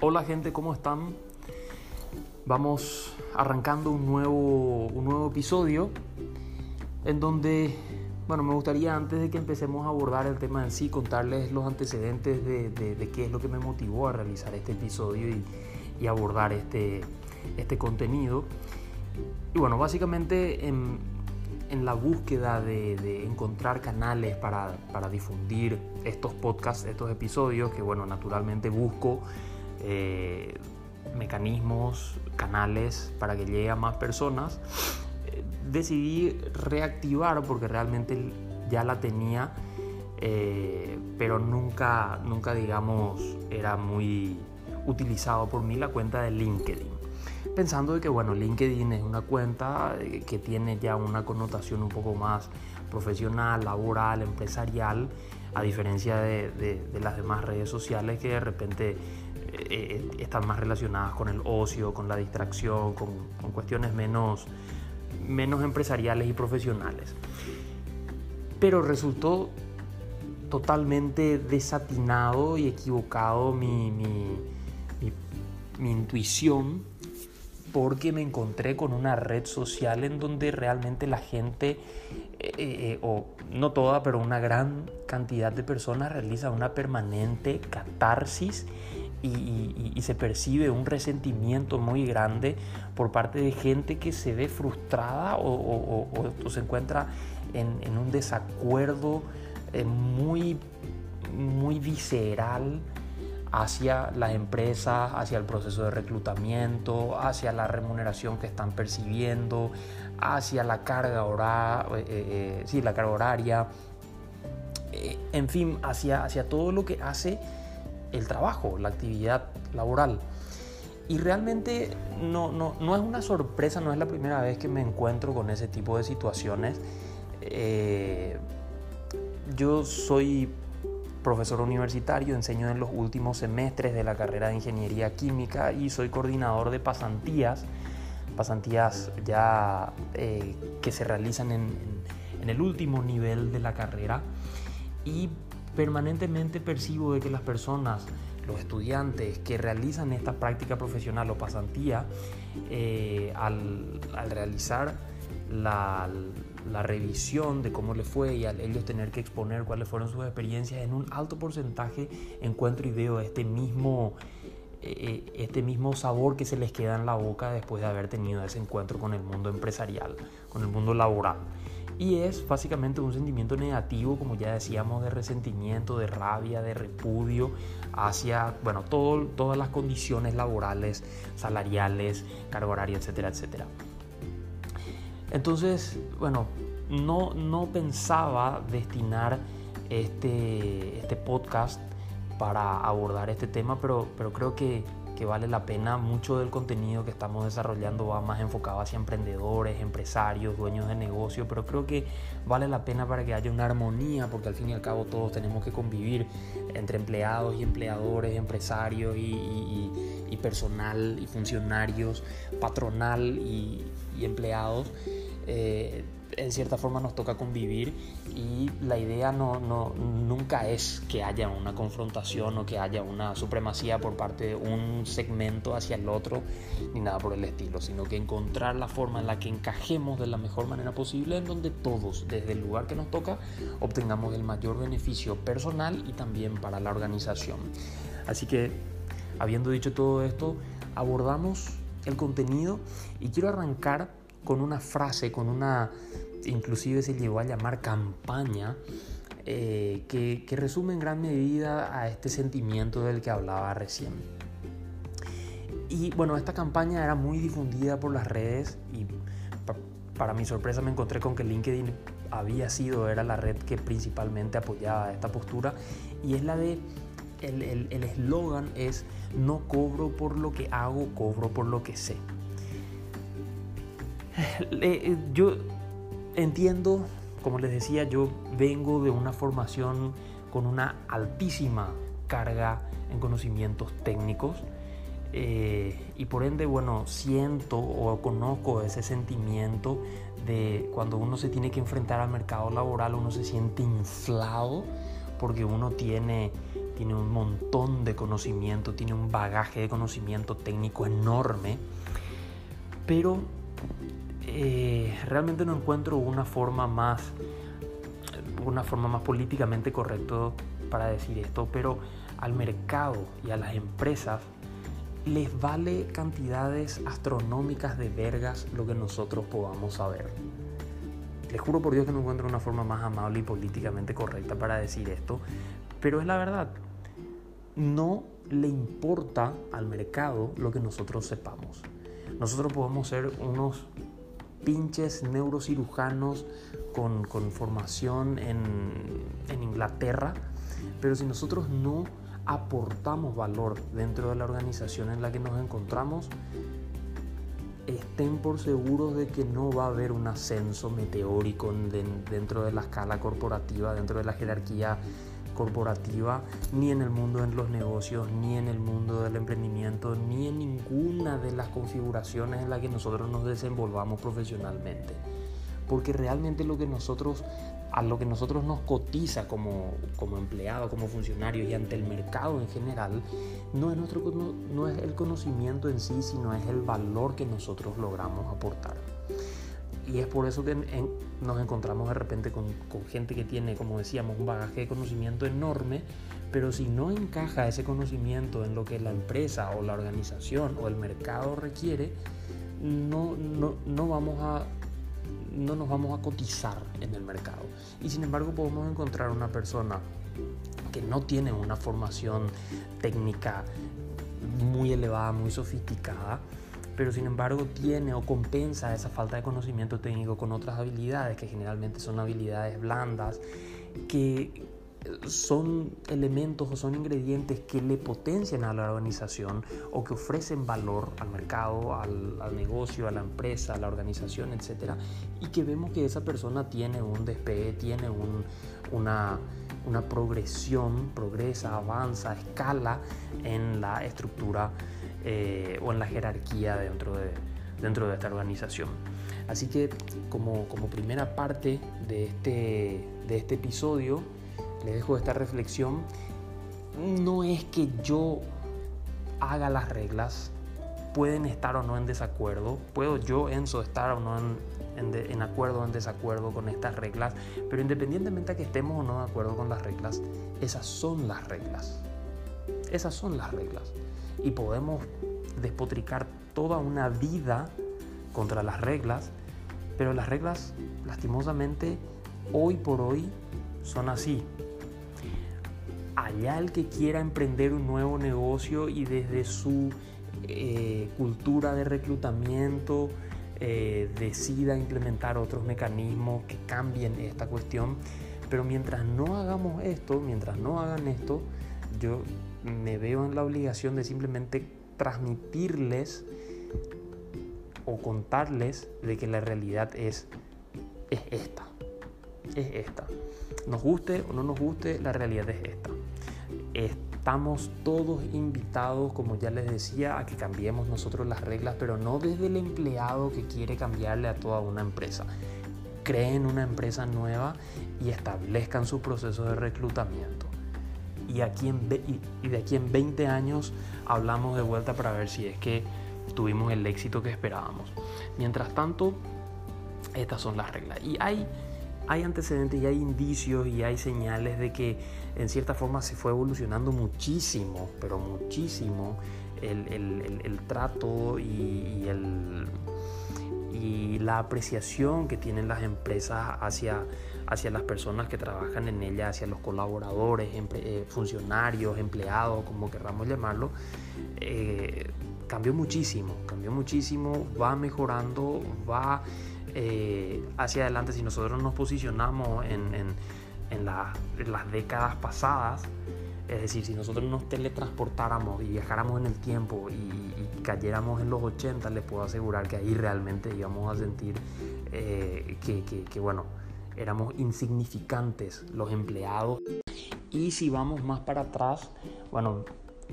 Hola gente, ¿cómo están? Vamos arrancando un nuevo, un nuevo episodio en donde, bueno, me gustaría antes de que empecemos a abordar el tema en sí, contarles los antecedentes de, qué es lo que me motivó a realizar este episodio y, abordar este, este contenido. Y bueno, básicamente en, en la búsqueda de, encontrar canales para, para, difundir estos podcasts, estos episodios, que bueno, naturalmente busco eh, mecanismos, canales para que llegue a más personas, eh, decidí reactivar porque realmente ya la tenía, eh, pero nunca, nunca digamos era muy utilizado por mí la cuenta de LinkedIn. Pensando de que bueno, LinkedIn es una cuenta que tiene ya una connotación un poco más profesional, laboral, empresarial, a diferencia de, de las demás redes sociales que de repente eh, están más relacionadas con el ocio, con la distracción, con, cuestiones menos, menos empresariales y profesionales. Pero resultó totalmente desatinado y equivocado mi, mi, mi, intuición porque me encontré con una red social en donde realmente la gente, eh, eh, o no toda, pero una gran cantidad de personas realiza una permanente catarsis y, se percibe un resentimiento muy grande por parte de gente que se ve frustrada o, se encuentra en, un desacuerdo eh, muy, muy visceral hacia las empresas, hacia el proceso de reclutamiento, hacia la remuneración que están percibiendo, hacia la carga, eh, eh, sí, la carga horaria, en fin, hacia, hacia todo lo que hace el trabajo, la actividad laboral. Y realmente no, no, no, es una sorpresa, no es la primera vez que me encuentro con ese tipo de situaciones. Eh, yo soy profesor universitario, enseño en los últimos semestres de la carrera de Ingeniería Química y soy coordinador de pasantías, pasantías ya eh, que se realizan en, en el último nivel de la carrera. Y permanentemente percibo de que las personas, los estudiantes que realizan esta práctica profesional o pasantía, eh, al, realizar la, revisión de cómo le fue y al ellos tener que exponer cuáles fueron sus experiencias, en un alto porcentaje encuentro y veo este mismo, eh, eh, este mismo sabor que se les queda en la boca después de haber tenido ese encuentro con el mundo empresarial, con el mundo laboral. Y es básicamente un sentimiento negativo, como ya decíamos, de resentimiento, de rabia, de repudio hacia, bueno, todo, todas las condiciones laborales, salariales, cargo horario, etcétera, etcétera. Entonces, bueno, no, no pensaba destinar este, este podcast para abordar este tema, pero, pero creo que que vale la pena. Mucho del contenido que estamos desarrollando va más enfocado hacia emprendedores, empresarios, dueños de negocio, pero creo que vale la pena para que haya una armonía, porque al fin y al cabo todos tenemos que convivir entre empleados y empleadores, empresarios y, personal y funcionarios, patronal y, empleados. Eh, en cierta forma nos toca convivir y la idea no, no, nunca es que haya una confrontación o que haya una supremacía por parte de un segmento hacia el otro ni nada por el estilo, sino que encontrar la forma en la que encajemos de la mejor manera posible en donde todos, desde el lugar que nos toca, obtengamos el mayor beneficio personal y también para la organización. Así que, habiendo dicho todo esto, abordamos el contenido y quiero arrancar con una frase, con una, inclusive se llegó a llamar campaña, eh, que, resume en gran medida a este sentimiento del que hablaba recién. Y bueno, esta campaña era muy difundida por las redes y para mi sorpresa me encontré con que LinkedIn había sido, era la red que principalmente apoyaba esta postura y es la de, el eslogan es no cobro por lo que hago, cobro por lo que sé. Eh, yo entiendo, como les decía, yo vengo de una formación con una altísima carga en conocimientos técnicos eh, y por ende, bueno, siento o conozco ese sentimiento de cuando uno se tiene que enfrentar al mercado laboral, uno se siente inflado porque uno tiene tiene un montón de conocimiento, tiene un bagaje de conocimiento técnico enorme, pero eh, realmente no encuentro una forma más, una forma más políticamente correcta para decir esto, pero al mercado y a las empresas les vale cantidades astronómicas de vergas lo que nosotros podamos saber. Les juro por Dios que no encuentro una forma más amable y políticamente correcta para decir esto, pero es la verdad. No le importa al mercado lo que nosotros sepamos. Nosotros podemos ser unos pinches neurocirujanos con, con formación en, en Inglaterra, pero si nosotros no aportamos valor dentro de la organización en la que nos encontramos, estén por seguros de que no va a haber un ascenso meteórico dentro de la escala corporativa, dentro de la jerarquía corporativa, ni en el mundo de los negocios, ni en el mundo del emprendimiento, ni en ninguna de las configuraciones en las que nosotros nos desenvolvamos profesionalmente. Porque realmente lo que nosotros a lo que nosotros nos cotiza como, como empleados, como funcionarios y ante el mercado en general, no es, nuestro, no, es el conocimiento en sí, sino es el valor que nosotros logramos aportar. Y es por eso que nos encontramos de repente con, con, gente que tiene, como decíamos, un bagaje de conocimiento enorme, pero si no encaja ese conocimiento en lo que la empresa o la organización o el mercado requiere, no, no, no vamos a no nos vamos a cotizar en el mercado. Y sin embargo podemos encontrar una persona que no tiene una formación técnica muy elevada, muy sofisticada, pero sin embargo tiene o compensa esa falta de conocimiento técnico con otras habilidades que generalmente son habilidades blandas que son elementos o son ingredientes que le potencian a la organización o que ofrecen valor al mercado, al, negocio, a la empresa, a la organización, etc. Y que vemos que esa persona tiene un despegue, tiene una, progresión, progresa, avanza, escala en la estructura eh, o en la jerarquía dentro de, dentro de esta organización. Así que como, como primera parte de este, de este episodio, le dejo esta reflexión. No es que yo haga las reglas, pueden estar o no en desacuerdo, puedo yo, Enzo, estar o no en, acuerdo o en desacuerdo con estas reglas, pero independientemente de que estemos o no de acuerdo con las reglas, esas son las reglas. Esas son las reglas. Y podemos despotricar toda una vida contra las reglas, pero las reglas, lastimosamente, hoy por hoy son así allá el que quiera emprender un nuevo negocio y desde su eh, cultura de reclutamiento eh, decida implementar otros mecanismos que cambien esta cuestión. Pero mientras no hagamos esto, mientras no hagan esto, yo me veo en la obligación de simplemente transmitirles o contarles de que la realidad es, es esta. Es esta. Nos guste o no nos guste, la realidad es esta. Estamos todos invitados, como ya les decía, a que cambiemos nosotros las reglas, pero no desde el empleado que quiere cambiarle a toda una empresa. Creen una empresa nueva y establezcan su proceso de reclutamiento. Y, aquí en, y de aquí en 20 años hablamos de vuelta para ver si es que tuvimos el éxito que esperábamos. Mientras tanto, estas son las reglas. Y hay hay antecedentes y hay indicios y hay señales de que en cierta forma se fue evolucionando muchísimo, pero muchísimo el, trato y, y, la apreciación que tienen las empresas hacia, hacia las personas que trabajan en ellas, hacia los colaboradores, eh, funcionarios, empleados, como querramos llamarlo. Eh, cambió muchísimo, cambió muchísimo, va mejorando, va eh, hacia adelante, si nosotros nos posicionamos en, las décadas pasadas, es decir, si nosotros nos teletransportáramos y viajáramos en el tiempo y, cayéramos en los 80, les puedo asegurar que ahí realmente íbamos a sentir que, bueno, éramos insignificantes los empleados. Y si vamos más para atrás, bueno,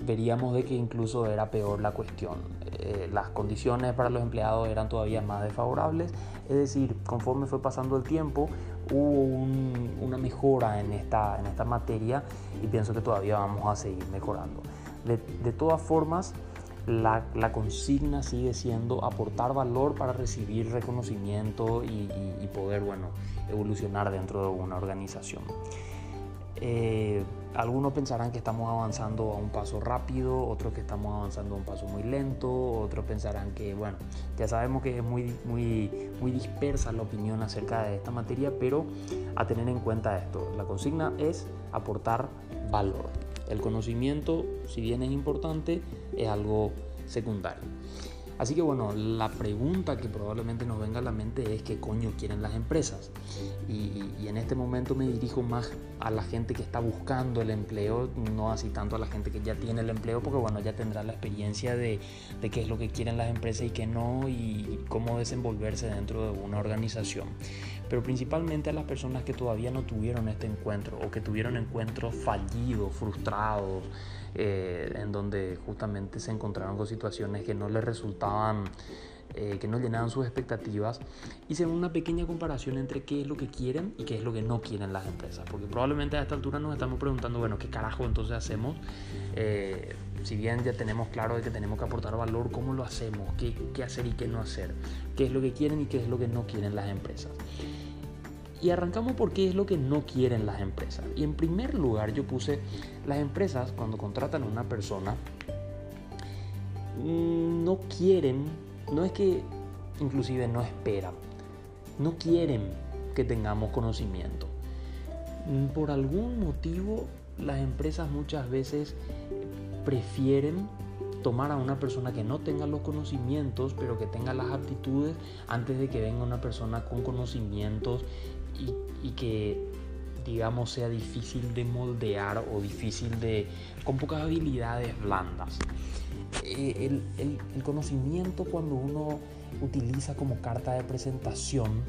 veríamos de que incluso era peor la cuestión. Eh, las condiciones para los empleados eran todavía más desfavorables, es decir, conforme fue pasando el tiempo hubo una mejora en esta, en esta materia y pienso que todavía vamos a seguir mejorando. De, todas formas, la, consigna sigue siendo aportar valor para recibir reconocimiento y, y poder bueno, evolucionar dentro de una organización. Eh, algunos pensarán que estamos avanzando a un paso rápido, otros que estamos avanzando a un paso muy lento, otros pensarán que, bueno, ya sabemos que es muy, muy, muy dispersa la opinión acerca de esta materia, pero a tener en cuenta esto, la consigna es aportar valor. El conocimiento, si bien es importante, es algo secundario. Así que bueno, la pregunta que probablemente nos venga a la mente es qué coño quieren las empresas. Y, en este momento me dirijo más a la gente que está buscando el empleo, no así tanto a la gente que ya tiene el empleo, porque bueno, ya tendrá la experiencia de, qué es lo que quieren las empresas y qué no, y cómo desenvolverse dentro de una organización. Pero principalmente a las personas que todavía no tuvieron este encuentro o que tuvieron encuentros fallidos, frustrados, eh, en donde justamente se encontraron con situaciones que no les resultaban, eh, que no llenaban sus expectativas, hicieron una pequeña comparación entre qué es lo que quieren y qué es lo que no quieren las empresas, porque probablemente a esta altura nos estamos preguntando, bueno, ¿qué carajo entonces hacemos? Eh, si bien ya tenemos claro de que tenemos que aportar valor, ¿cómo lo hacemos? ¿Qué, ¿Qué hacer y qué no hacer? ¿Qué es lo que quieren y qué es lo que no quieren las empresas? Y arrancamos por qué es lo que no quieren las empresas. Y en primer lugar yo puse, las empresas cuando contratan a una persona, mm, no quieren, no es que inclusive no esperan, no quieren que tengamos conocimiento. Mm, por algún motivo las empresas muchas veces prefieren tomar a una persona que no tenga los conocimientos, pero que tenga las aptitudes, antes de que venga una persona con conocimientos y, que digamos sea difícil de moldear o difícil de con pocas habilidades blandas eh, el, conocimiento cuando uno utiliza como carta de presentación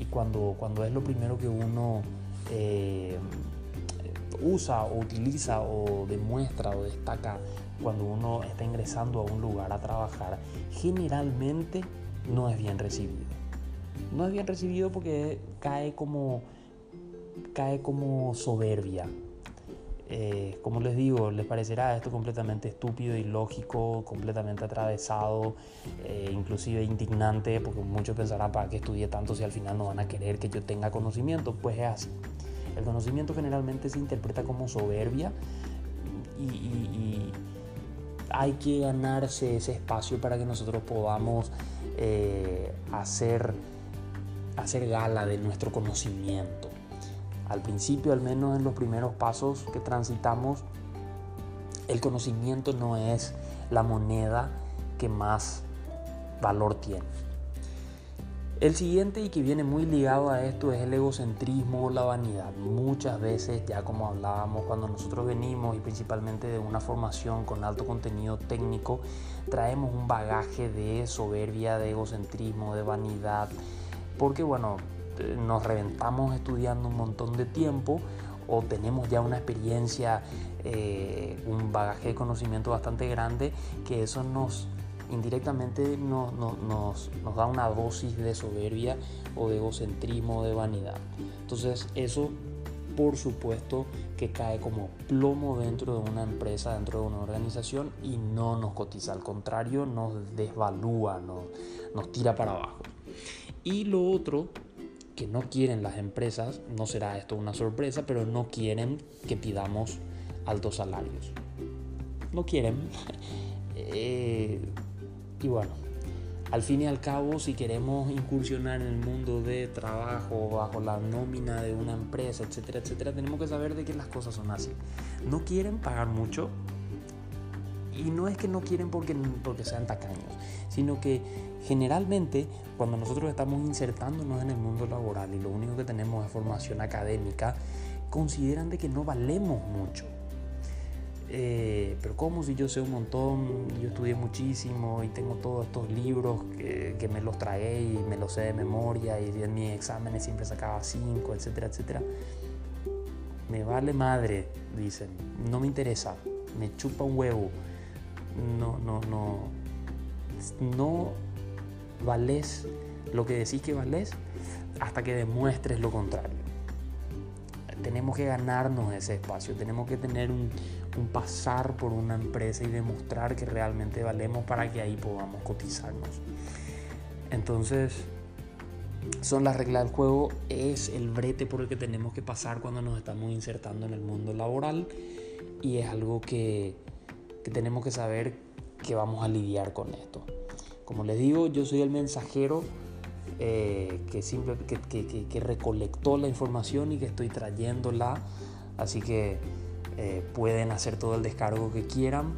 y cuando, cuando es lo primero que uno eh, usa o utiliza o demuestra o destaca cuando uno está ingresando a un lugar a trabajar, generalmente no es bien recibido no es bien recibido porque cae como, cae como soberbia. Eh, como les digo, les parecerá esto completamente estúpido, ilógico, completamente atravesado, eh, inclusive indignante, porque muchos pensarán para qué estudié tanto si al final no van a querer que yo tenga conocimiento. Pues es así. El conocimiento generalmente se interpreta como soberbia y, hay que ganarse ese espacio para que nosotros podamos eh, hacer hacer gala de nuestro conocimiento. Al principio, al menos en los primeros pasos que transitamos, el conocimiento no es la moneda que más valor tiene. El siguiente y que viene muy ligado a esto es el egocentrismo o la vanidad. Muchas veces, ya como hablábamos, cuando nosotros venimos y principalmente de una formación con alto contenido técnico, traemos un bagaje de soberbia, de egocentrismo, de vanidad, porque bueno, nos reventamos estudiando un montón de tiempo o tenemos ya una experiencia, eh, un bagaje de conocimiento bastante grande, que eso nos indirectamente nos, nos, da una dosis de soberbia o de egocentrismo, de vanidad. Entonces eso por supuesto que cae como plomo dentro de una empresa, dentro de una organización y no nos cotiza, al contrario nos desvalúa, nos, nos tira para abajo. Y lo otro que no quieren las empresas, no será esto una sorpresa, pero no quieren que pidamos altos salarios. No quieren. Eh, y bueno, al fin y al cabo, si queremos incursionar en el mundo de trabajo bajo la nómina de una empresa, etcétera, etcétera, tenemos que saber de que las cosas son así. No quieren pagar mucho, y no es que no quieren porque, porque sean tacaños, sino que generalmente cuando nosotros estamos insertándonos en el mundo laboral y lo único que tenemos es formación académica, consideran de que no valemos mucho. Eh, pero como si yo sé un montón, yo estudié muchísimo y tengo todos estos libros que, que, me los tragué y me los sé de memoria y en mis exámenes siempre sacaba 5, etcétera, etcétera. Me vale madre, dicen, no me interesa, me chupa un huevo. No, no, no. No valés lo que decís que valés hasta que demuestres lo contrario. Tenemos que ganarnos ese espacio, tenemos que tener un, un pasar por una empresa y demostrar que realmente valemos para que ahí podamos cotizarnos. Entonces, son las reglas del juego, es el brete por el que tenemos que pasar cuando nos estamos insertando en el mundo laboral y es algo que, que tenemos que saber que vamos a lidiar con esto. Como les digo, yo soy el mensajero eh, que, simple, recolectó la información y que estoy trayéndola, así que eh, pueden hacer todo el descargo que quieran,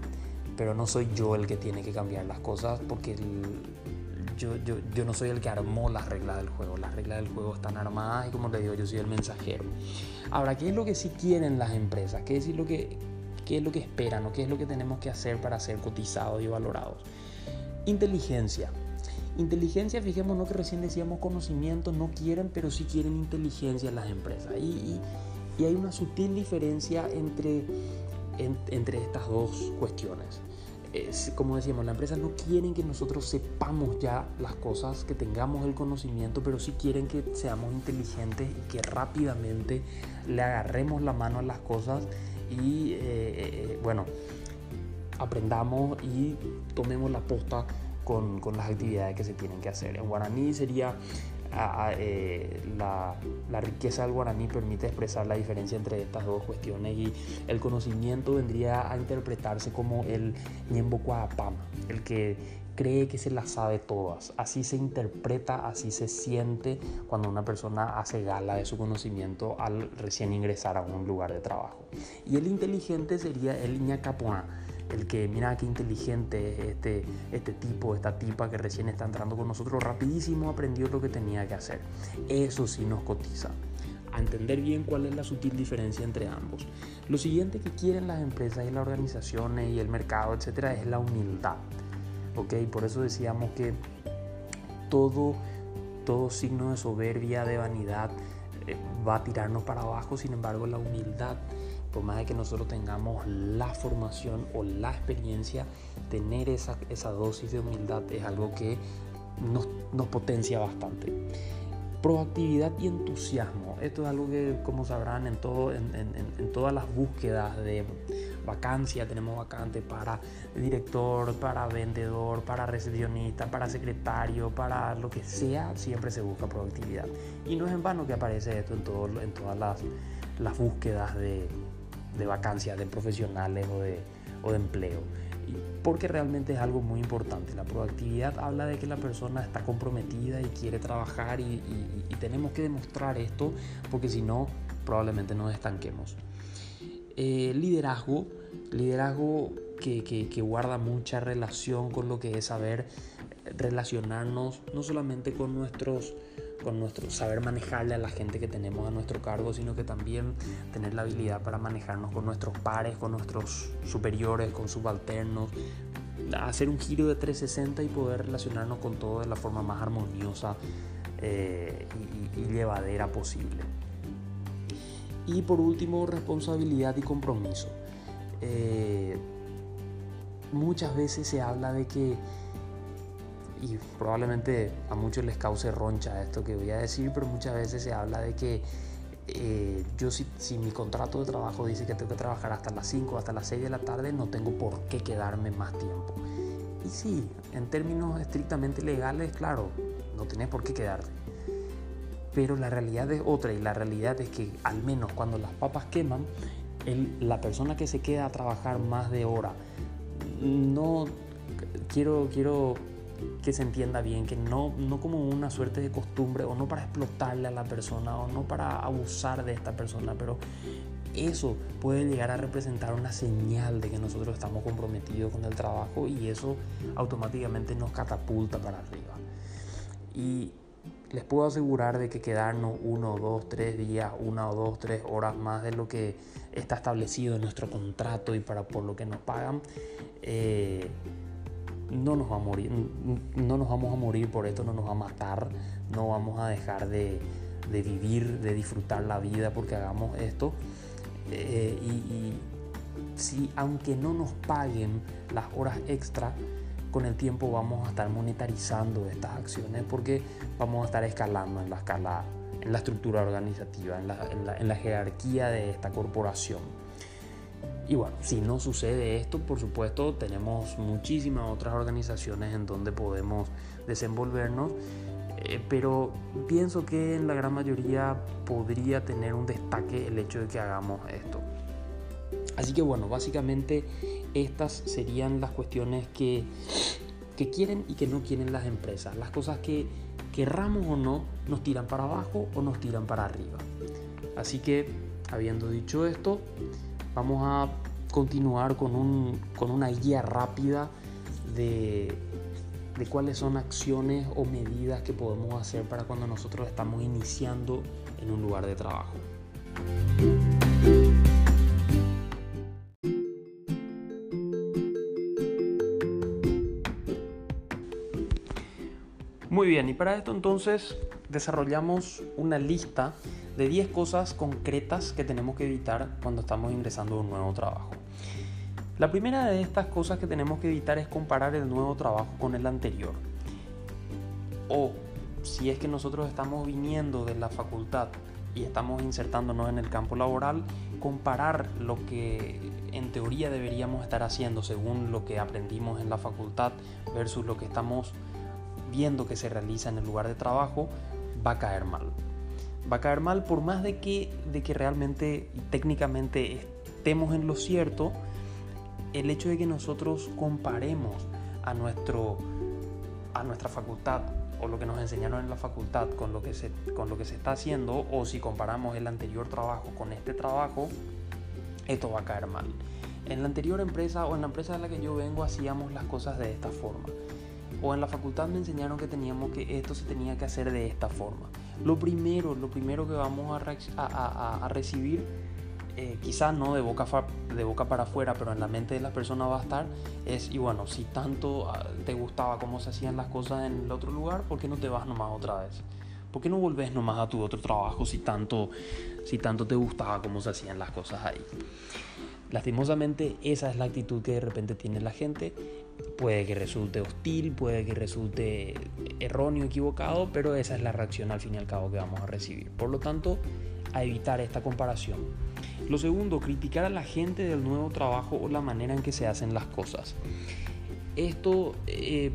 pero no soy yo el que tiene que cambiar las cosas porque yo, no soy el que armó las reglas del juego. Las reglas del juego están armadas y como les digo, yo soy el mensajero. Ahora, ¿qué es lo que sí quieren las empresas? ¿Qué es lo que, qué es lo que esperan o qué es lo que tenemos que hacer para ser cotizados y valorados? Inteligencia. Inteligencia, fijémonos que recién decíamos conocimiento, no quieren, pero sí quieren inteligencia las empresas. Y, hay una sutil diferencia entre, en, entre estas dos cuestiones es, como decíamos, las empresas no quieren que nosotros sepamos ya las cosas, que tengamos el conocimiento, pero sí quieren que seamos inteligentes y que rápidamente le agarremos la mano a las cosas y, eh, eh, bueno, aprendamos y tomemos la posta con, con, las actividades que se tienen que hacer. En guaraní sería eh, la, la, riqueza del guaraní permite expresar la diferencia entre estas dos cuestiones y el conocimiento vendría a interpretarse como el ñembo el que cree que se las sabe todas. Así se interpreta, así se siente cuando una persona hace gala de su conocimiento al recién ingresar a un lugar de trabajo. Y el inteligente sería el ñacapuá el que mira qué inteligente es este, este tipo, esta tipa que recién está entrando con nosotros, rapidísimo aprendió lo que tenía que hacer. Eso sí nos cotiza. A entender bien cuál es la sutil diferencia entre ambos. Lo siguiente que quieren las empresas y las organizaciones y el mercado, etcétera, es la humildad. ¿Ok? Por eso decíamos que todo, todo signo de soberbia, de vanidad, eh, va a tirarnos para abajo. Sin embargo, la humildad por más de que nosotros tengamos la formación o la experiencia, tener esa, esa dosis de humildad es algo que nos, potencia bastante. Proactividad y entusiasmo. Esto es algo que, como sabrán, en, todo, en, en todas las búsquedas de vacancia, tenemos vacante para director, para vendedor, para recepcionista, para secretario, para lo que sea, siempre se busca proactividad. Y no es en vano que aparece esto en, todo, en todas las, las búsquedas de, de vacancias de profesionales o de, o de empleo. Porque realmente es algo muy importante. La proactividad habla de que la persona está comprometida y quiere trabajar y, tenemos que demostrar esto porque si no probablemente nos estanquemos. Eh, liderazgo, liderazgo que, que, que guarda mucha relación con lo que es saber relacionarnos no solamente con nuestros con nuestro saber manejarle a la gente que tenemos a nuestro cargo, sino que también tener la habilidad para manejarnos con nuestros pares, con nuestros superiores, con subalternos, hacer un giro de 360 y poder relacionarnos con todo de la forma más armoniosa eh, y, llevadera posible. Y por último, responsabilidad y compromiso. Eh, muchas veces se habla de que y probablemente a muchos les cause roncha esto que voy a decir, pero muchas veces se habla de que eh, yo si, si, mi contrato de trabajo dice que tengo que trabajar hasta las 5, hasta las 6 de la tarde, no tengo por qué quedarme más tiempo. Y sí, en términos estrictamente legales, claro, no tienes por qué quedarte. Pero la realidad es otra y la realidad es que al menos cuando las papas queman, el, la persona que se queda a trabajar más de hora, no quiero, quiero que se entienda bien, que no, no como una suerte de costumbre o no para explotarle a la persona o no para abusar de esta persona, pero eso puede llegar a representar una señal de que nosotros estamos comprometidos con el trabajo y eso automáticamente nos catapulta para arriba. Y les puedo asegurar de que quedarnos uno, dos, tres días, una o dos, tres horas más de lo que está establecido en nuestro contrato y para por lo que nos pagan, eh, no nos va a morir, no nos vamos a morir por esto, no nos va a matar, no vamos a dejar de, vivir, de disfrutar la vida porque hagamos esto. Eh, y, si aunque no nos paguen las horas extra, con el tiempo vamos a estar monetarizando estas acciones porque vamos a estar escalando en la escala, en la estructura organizativa, en la, en la jerarquía de esta corporación. Y bueno, si no sucede esto, por supuesto, tenemos muchísimas otras organizaciones en donde podemos desenvolvernos, eh, pero pienso que en la gran mayoría podría tener un destaque el hecho de que hagamos esto. Así que bueno, básicamente estas serían las cuestiones que, que quieren y que no quieren las empresas. Las cosas que querramos o no nos tiran para abajo o nos tiran para arriba. Así que, habiendo dicho esto, vamos a continuar con, un, con una guía rápida de, de cuáles son acciones o medidas que podemos hacer para cuando nosotros estamos iniciando en un lugar de trabajo. Muy bien, y para esto entonces desarrollamos una lista de 10 cosas concretas que tenemos que evitar cuando estamos ingresando a un nuevo trabajo. La primera de estas cosas que tenemos que evitar es comparar el nuevo trabajo con el anterior. O si es que nosotros estamos viniendo de la facultad y estamos insertándonos en el campo laboral, comparar lo que en teoría deberíamos estar haciendo según lo que aprendimos en la facultad versus lo que estamos viendo que se realiza en el lugar de trabajo, va a caer mal. Va a caer mal por más de que, de que realmente técnicamente estemos en lo cierto, el hecho de que nosotros comparemos a, nuestro, a nuestra facultad o lo que nos enseñaron en la facultad con lo, que se, con lo que se está haciendo o si comparamos el anterior trabajo con este trabajo, esto va a caer mal. En la anterior empresa o en la empresa de la que yo vengo hacíamos las cosas de esta forma o en la facultad me enseñaron que teníamos que esto se tenía que hacer de esta forma. Lo primero, lo primero que vamos a, recibir, eh, quizás no de boca, de boca para afuera, pero en la mente de las personas va a estar, es, y bueno, si tanto ah, te gustaba cómo se hacían las cosas en el otro lugar, ¿por qué no te vas nomás otra vez? ¿Por qué no volvés nomás a tu otro trabajo si tanto, si tanto te gustaba cómo se hacían las cosas ahí? Lastimosamente esa es la actitud que de repente tiene la gente Puede que resulte hostil, puede que resulte erróneo, equivocado, pero esa es la reacción al fin y al cabo que vamos a recibir. Por lo tanto, a evitar esta comparación. Lo segundo, criticar a la gente del nuevo trabajo o la manera en que se hacen las cosas. Esto eh,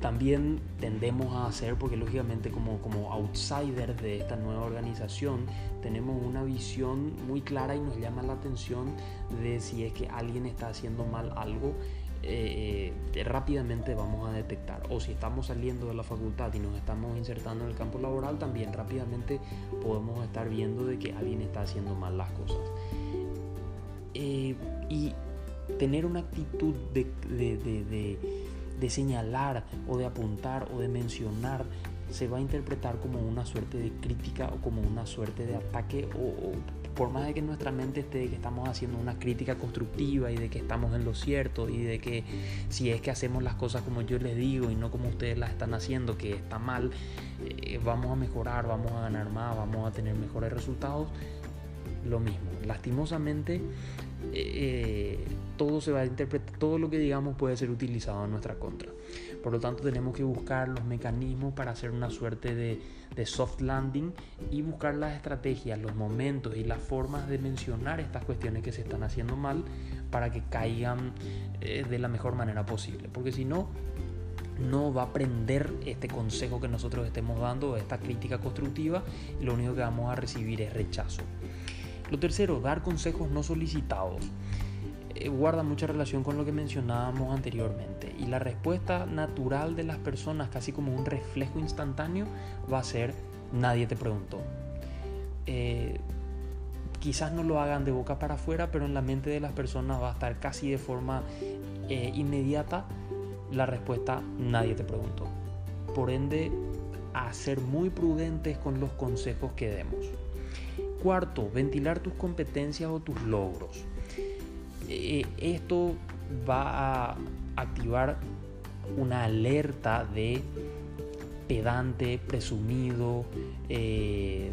también tendemos a hacer porque lógicamente como, como outsiders de esta nueva organización tenemos una visión muy clara y nos llama la atención de si es que alguien está haciendo mal algo eh, eh, rápidamente vamos a detectar. O si estamos saliendo de la facultad y nos estamos insertando en el campo laboral, también rápidamente podemos estar viendo de que alguien está haciendo mal las cosas. Eh, y tener una actitud de, de, de, señalar o de apuntar o de mencionar se va a interpretar como una suerte de crítica o como una suerte de ataque o por más de que nuestra mente esté de que estamos haciendo una crítica constructiva y de que estamos en lo cierto y de que si es que hacemos las cosas como yo les digo y no como ustedes las están haciendo, que está mal, eh, vamos a mejorar, vamos a ganar más, vamos a tener mejores resultados, lo mismo. Lastimosamente, eh, todo se va a interpretar, todo lo que digamos puede ser utilizado en nuestra contra. Por lo tanto, tenemos que buscar los mecanismos para hacer una suerte de, soft landing y buscar las estrategias, los momentos y las formas de mencionar estas cuestiones que se están haciendo mal para que caigan eh, de la mejor manera posible. Porque si no, no va a aprender este consejo que nosotros estemos dando, esta crítica constructiva, y lo único que vamos a recibir es rechazo. Lo tercero, dar consejos no solicitados. Eh, guarda mucha relación con lo que mencionábamos anteriormente y la respuesta natural de las personas, casi como un reflejo instantáneo, va a ser nadie te preguntó. Eh, quizás no lo hagan de boca para afuera, pero en la mente de las personas va a estar casi de forma eh, inmediata la respuesta nadie te preguntó. Por ende, a ser muy prudentes con los consejos que demos. Cuarto, ventilar tus competencias o tus logros. Eh, esto va a activar una alerta de pedante, presumido, eh,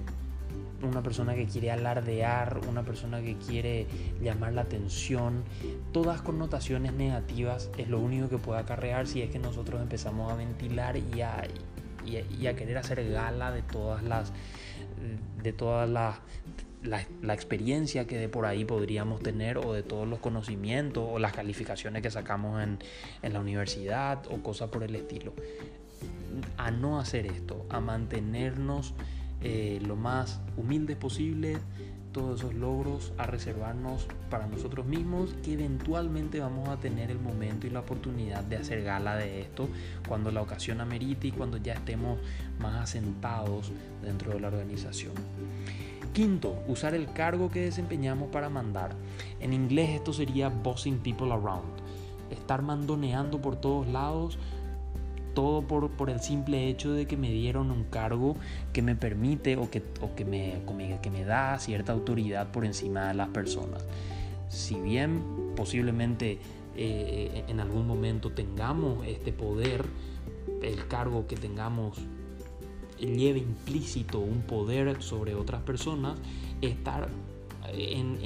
una persona que quiere alardear, una persona que quiere llamar la atención, todas connotaciones negativas es lo único que puede acarrear si es que nosotros empezamos a ventilar y a, y a, querer hacer gala de todas las de todas las la, experiencia que de por ahí podríamos tener o de todos los conocimientos o las calificaciones que sacamos en, la universidad o cosas por el estilo. A no hacer esto, a mantenernos eh, lo más humildes posible, todos esos logros, a reservarnos para nosotros mismos, que eventualmente vamos a tener el momento y la oportunidad de hacer gala de esto cuando la ocasión amerite y cuando ya estemos más asentados dentro de la organización. Quinto, usar el cargo que desempeñamos para mandar. En inglés esto sería bossing people around. Estar mandoneando por todos lados todo por, por, el simple hecho de que me dieron un cargo que me permite o que, o que, me, que me da cierta autoridad por encima de las personas. Si bien posiblemente eh, en algún momento tengamos este poder, el cargo que tengamos lleve implícito un poder sobre otras personas, estar en,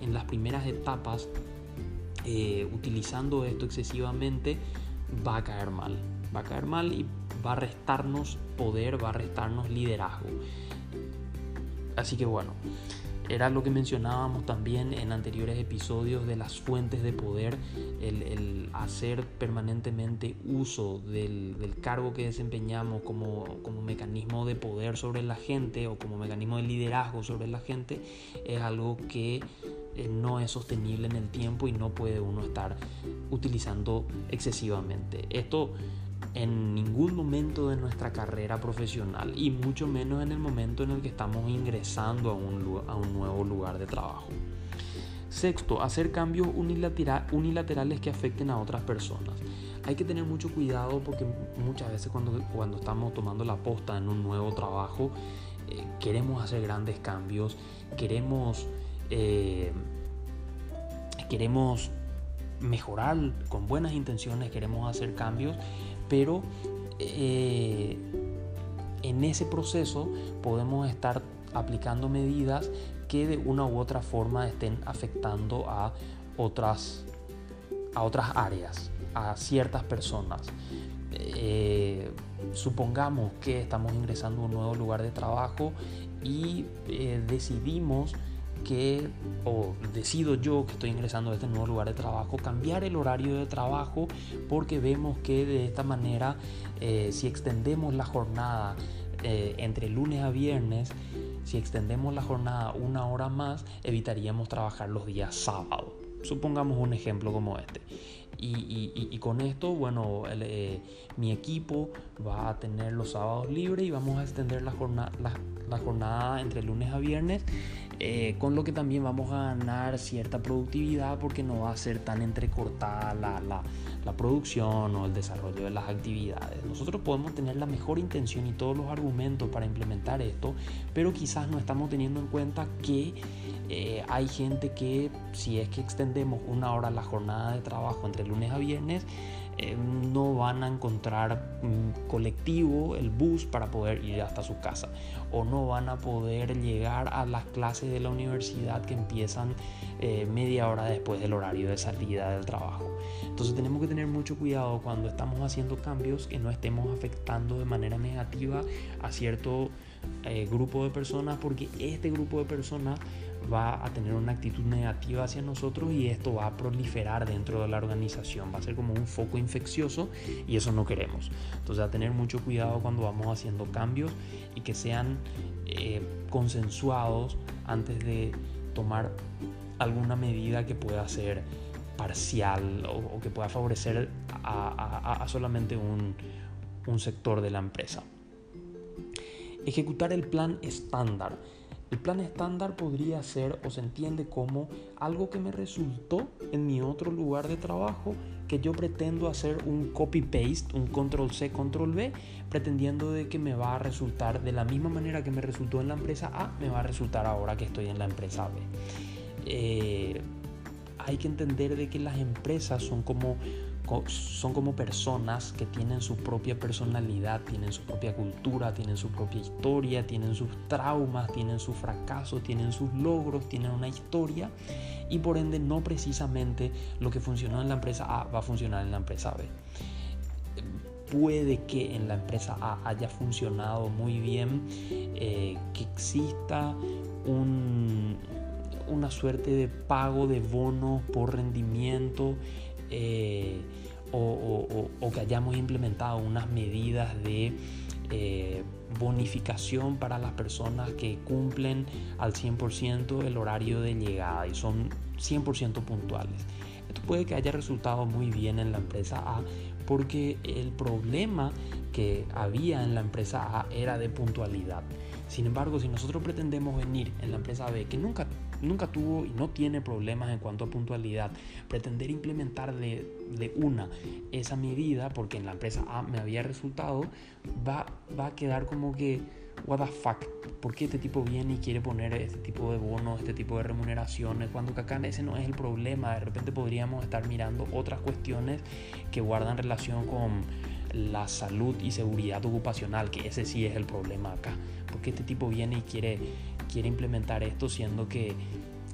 en, las primeras etapas eh, utilizando esto excesivamente va a caer mal va a caer mal y va a restarnos poder, va a restarnos liderazgo. Así que bueno, era lo que mencionábamos también en anteriores episodios de las fuentes de poder, el, hacer permanentemente uso del, cargo que desempeñamos como, como, mecanismo de poder sobre la gente o como mecanismo de liderazgo sobre la gente, es algo que eh, no es sostenible en el tiempo y no puede uno estar utilizando excesivamente. Esto en ningún momento de nuestra carrera profesional y mucho menos en el momento en el que estamos ingresando a un, a un nuevo lugar de trabajo. Sexto, hacer cambios unilaterales que afecten a otras personas. Hay que tener mucho cuidado porque muchas veces cuando, cuando estamos tomando la posta en un nuevo trabajo, eh, queremos hacer grandes cambios, queremos, eh, queremos mejorar con buenas intenciones, queremos hacer cambios, pero eh, en ese proceso podemos estar aplicando medidas que de una u otra forma estén afectando a otras, a otras áreas, a ciertas personas. Eh, supongamos que estamos ingresando a un nuevo lugar de trabajo y eh, decidimos que, o decido yo que estoy ingresando a este nuevo lugar de trabajo, cambiar el horario de trabajo porque vemos que de esta manera, eh, si extendemos la jornada eh, entre lunes a viernes, si extendemos la jornada una hora más, evitaríamos trabajar los días sábados. Supongamos un ejemplo como este. Y, con esto, bueno, eh, mi equipo va a tener los sábados libres y vamos a extender la jornada, entre lunes a viernes eh, con lo que también vamos a ganar cierta productividad porque no va a ser tan entrecortada la, la, la, producción o el desarrollo de las actividades. Nosotros podemos tener la mejor intención y todos los argumentos para implementar esto, pero quizás no estamos teniendo en cuenta que eh, hay gente que si es que extendemos una hora la jornada de trabajo entre lunes a viernes, eh, no van a encontrar un colectivo, el bus para poder ir hasta su casa o no van a poder llegar a las clases de la universidad que empiezan eh, media hora después del horario de salida del trabajo. Entonces tenemos que tener mucho cuidado cuando estamos haciendo cambios que no estemos afectando de manera negativa a cierto grupo de personas porque este grupo de personas va a tener una actitud negativa hacia nosotros y esto va a proliferar dentro de la organización, va a ser como un foco infeccioso y eso no queremos. Entonces a tener mucho cuidado cuando vamos haciendo cambios y que sean eh, consensuados antes de tomar alguna medida que pueda ser parcial o, que pueda favorecer a, solamente un, un sector de la empresa. Ejecutar el plan estándar el plan estándar podría ser o se entiende como algo que me resultó en mi otro lugar de trabajo que yo pretendo hacer un copy-paste, un control-C, control-V, pretendiendo de que me va a resultar de la misma manera que me resultó en la empresa A, me va a resultar ahora que estoy en la empresa B. Eh, hay que entender de que las empresas son como son como personas que tienen su propia personalidad, tienen su propia cultura, tienen su propia historia, tienen sus traumas, tienen sus fracasos, tienen sus logros, tienen una historia y por ende no precisamente lo que funcionó en la empresa A va a funcionar en la empresa B. Puede que en la empresa A haya funcionado muy bien, eh, que exista una suerte de pago de bono por rendimiento. Eh, o, que hayamos implementado unas medidas de eh, bonificación para las personas que cumplen al 100% el horario de llegada y son 100% puntuales. Esto puede que haya resultado muy bien en la empresa A porque el problema que había en la empresa A era de puntualidad. Sin embargo, si nosotros pretendemos venir en la empresa B, que nunca, nunca tuvo y no tiene problemas en cuanto a puntualidad, pretender implementar de, de una esa medida, porque en la empresa A me había resultado, va, va a quedar como que, what the fuck, ¿por qué este tipo viene y quiere poner este tipo de bonos, este tipo de remuneraciones? Cuando acá ese no es el problema, de repente podríamos estar mirando otras cuestiones que guardan relación con la salud y seguridad ocupacional, que ese sí es el problema acá. Porque este tipo viene y quiere, quiere implementar esto siendo que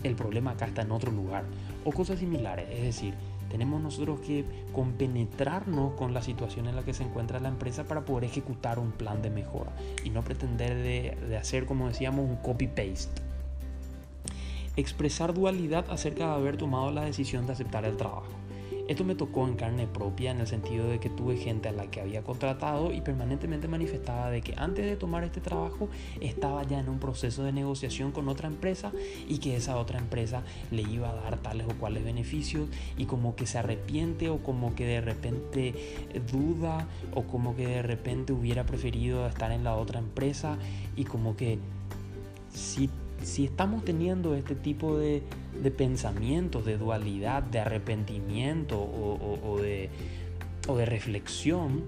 el problema acá está en otro lugar. O cosas similares, es decir, tenemos nosotros que compenetrarnos con la situación en la que se encuentra la empresa para poder ejecutar un plan de mejora y no pretender de, de hacer, como decíamos, un copy-paste. Expresar dualidad acerca de haber tomado la decisión de aceptar el trabajo. Esto me tocó en carne propia en el sentido de que tuve gente a la que había contratado y permanentemente manifestaba de que antes de tomar este trabajo estaba ya en un proceso de negociación con otra empresa y que esa otra empresa le iba a dar tales o cuales beneficios y como que se arrepiente o como que de repente duda o como que de repente hubiera preferido estar en la otra empresa y como que si si estamos teniendo este tipo de, pensamientos, de dualidad, de arrepentimiento o, de, o de reflexión,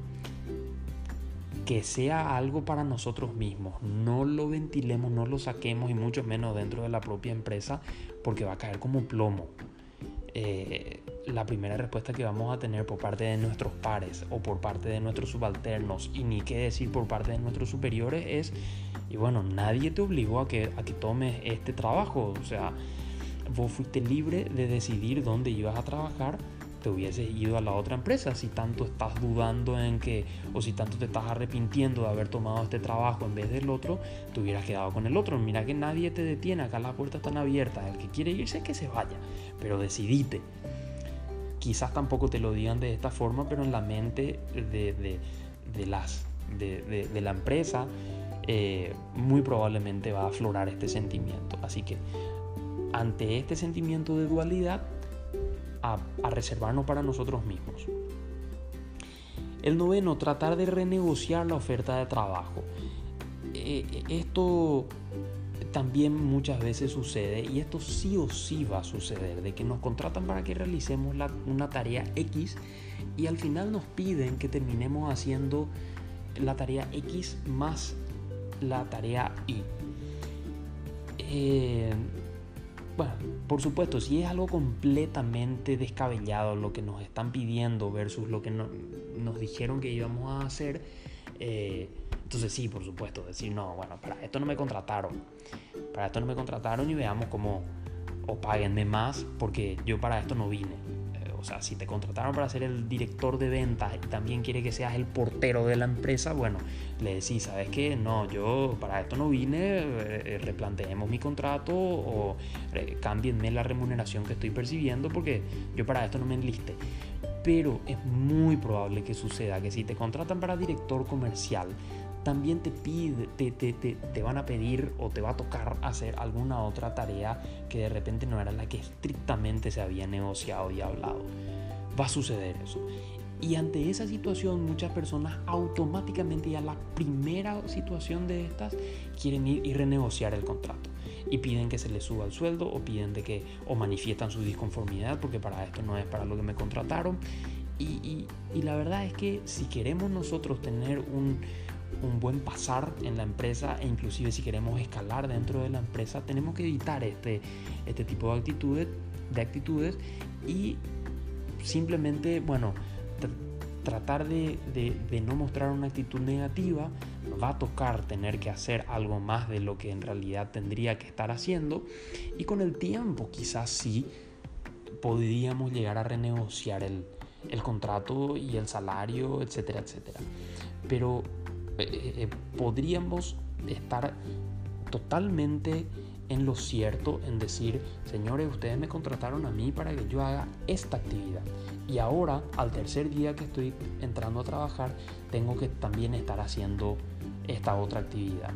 que sea algo para nosotros mismos. No lo ventilemos, no lo saquemos y mucho menos dentro de la propia empresa porque va a caer como plomo. Eh, la primera respuesta que vamos a tener por parte de nuestros pares o por parte de nuestros subalternos y ni qué decir por parte de nuestros superiores es y bueno, nadie te obligó a que, a que tomes este trabajo. O sea, vos fuiste libre de decidir dónde ibas a trabajar, te hubieses ido a la otra empresa. Si tanto estás dudando en que, o si tanto te estás arrepintiendo de haber tomado este trabajo en vez del otro, te hubieras quedado con el otro. Mira que nadie te detiene, acá las puertas están abiertas. El que quiere irse, que se vaya. Pero decidite. Quizás tampoco te lo digan de esta forma, pero en la mente de, de, de las, de, de la empresa eh, muy probablemente va a aflorar este sentimiento. Así que ante este sentimiento de dualidad, a, reservarnos para nosotros mismos. El noveno, tratar de renegociar la oferta de trabajo. Eh, esto también muchas veces sucede y esto sí o sí va a suceder, de que nos contratan para que realicemos una tarea X y al final nos piden que terminemos haciendo la tarea X más la tarea I. Eh, bueno, por supuesto, si es algo completamente descabellado lo que nos están pidiendo versus lo que nos dijeron que íbamos a hacer, eh, entonces sí, por supuesto, decir, no, bueno, para esto no me contrataron, para esto no me contrataron y veamos cómo, o páguenme más porque yo para esto no vine. O sea, si te contrataron para ser el director de ventas y también quiere que seas el portero de la empresa, bueno, le decís, ¿sabes qué? No, yo para esto no vine, eh, eh, replanteemos mi contrato o eh, cámbienme la remuneración que estoy percibiendo porque yo para esto no me enliste. Pero es muy probable que suceda que si te contratan para director comercial, también te, pide, te, te, te, van a pedir o te va a tocar hacer alguna otra tarea que de repente no era la que estrictamente se había negociado y hablado. Va a suceder eso. Y ante esa situación muchas personas automáticamente ya la primera situación de estas quieren ir y renegociar el contrato y piden que se les suba el sueldo o piden de que o manifiestan su disconformidad porque para esto no es para lo que me contrataron y, y, y la verdad es que si queremos nosotros tener un, un buen pasar en la empresa e inclusive si queremos escalar dentro de la empresa tenemos que evitar este, este tipo de actitudes, de actitudes y simplemente, bueno, tratar de, no mostrar una actitud negativa, va a tocar tener que hacer algo más de lo que en realidad tendría que estar haciendo y con el tiempo quizás sí podríamos llegar a renegociar el, contrato y el salario, etcétera, etcétera. Pero eh, eh, eh, podríamos estar totalmente en lo cierto en decir, señores, ustedes me contrataron a mí para que yo haga esta actividad. Y ahora, al tercer día que estoy entrando a trabajar, tengo que también estar haciendo esta otra actividad.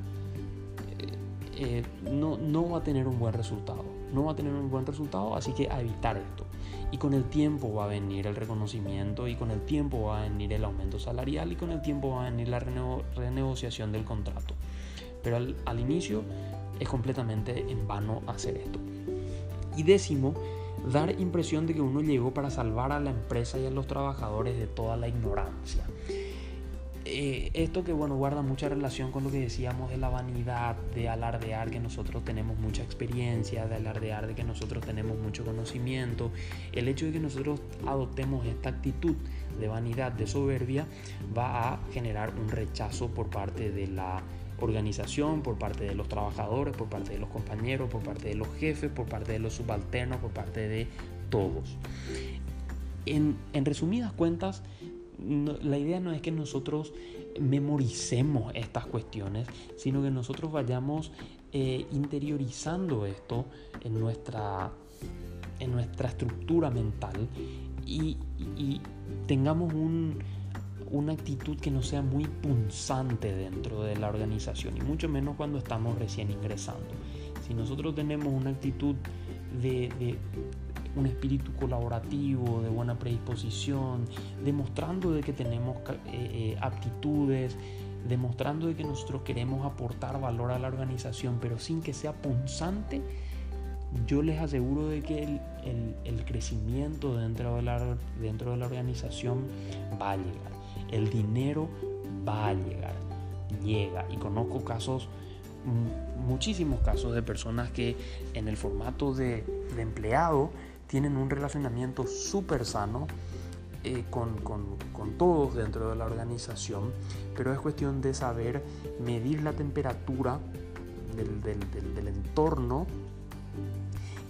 No, no va a tener un buen resultado. No va a tener un buen resultado, así que a evitar esto. Y con el tiempo va a venir el reconocimiento y con el tiempo va a venir el aumento salarial y con el tiempo va a venir la renegociación del contrato. Pero al, al inicio es completamente en vano hacer esto. Y décimo, dar impresión de que uno llegó para salvar a la empresa y a los trabajadores de toda la ignorancia. Eh, esto que bueno guarda mucha relación con lo que decíamos de la vanidad, de alardear que nosotros tenemos mucha experiencia, de alardear de que nosotros tenemos mucho conocimiento, el hecho de que nosotros adoptemos esta actitud de vanidad, de soberbia, va a generar un rechazo por parte de la organización, por parte de los trabajadores, por parte de los compañeros, por parte de los jefes, por parte de los subalternos, por parte de todos. En, resumidas cuentas, la idea no es que nosotros memoricemos estas cuestiones, sino que nosotros vayamos eh, interiorizando esto en nuestra, en nuestra estructura mental y tengamos un, una actitud que no sea muy punzante dentro de la organización y mucho menos cuando estamos recién ingresando. Si nosotros tenemos una actitud de, un espíritu colaborativo, de buena predisposición, demostrando de que tenemos eh, eh, aptitudes, demostrando de que nosotros queremos aportar valor a la organización, pero sin que sea punzante, yo les aseguro de que el, crecimiento dentro de, la, dentro de la organización va a llegar el dinero va a llegar, llega. Y conozco casos, muchísimos casos de personas que en el formato de, empleado tienen un relacionamiento súper sano eh, con, todos dentro de la organización, pero es cuestión de saber medir la temperatura del, entorno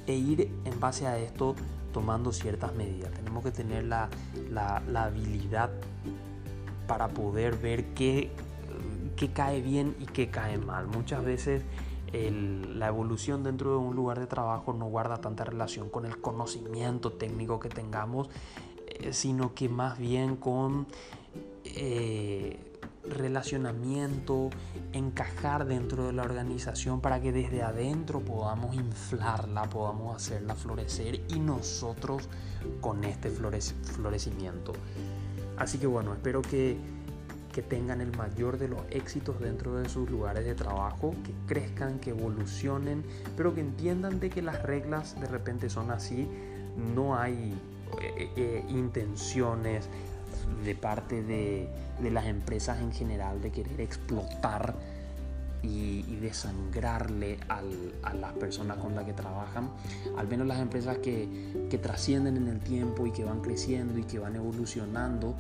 e ir en base a esto tomando ciertas medidas. Tenemos que tener la, la habilidad para poder ver qué, qué cae bien y qué cae mal. Muchas veces la evolución dentro de un lugar de trabajo no guarda tanta relación con el conocimiento técnico que tengamos, eh, sino que más bien con eh, relacionamiento, encajar dentro de la organización para que desde adentro podamos inflarla, podamos hacerla florecer y nosotros con este florecimiento. Así que bueno, espero que, tengan el mayor de los éxitos dentro de sus lugares de trabajo, que crezcan, que evolucionen, pero que entiendan de que las reglas de repente son así, no hay eh, eh, intenciones de parte de, de las empresas en general de querer explotar y, desangrarle a las personas con las que trabajan, al menos las empresas que, trascienden en el tiempo y que van creciendo y que van evolucionando,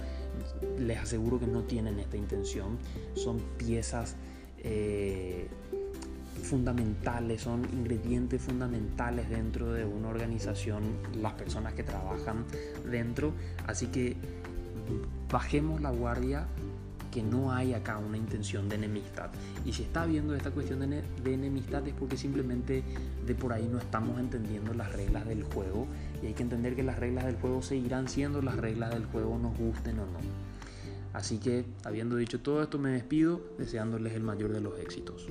les aseguro que no tienen esta intención, son piezas eh, fundamentales, son ingredientes fundamentales dentro de una organización, las personas que trabajan dentro, así que bajemos la guardia, que no hay acá una intención de enemistad. Y si está habiendo esta cuestión de, enemistad es porque simplemente de por ahí no estamos entendiendo las reglas del juego y hay que entender que las reglas del juego seguirán siendo las reglas del juego, nos gusten o no. Así que, habiendo dicho todo esto, me despido deseándoles el mayor de los éxitos.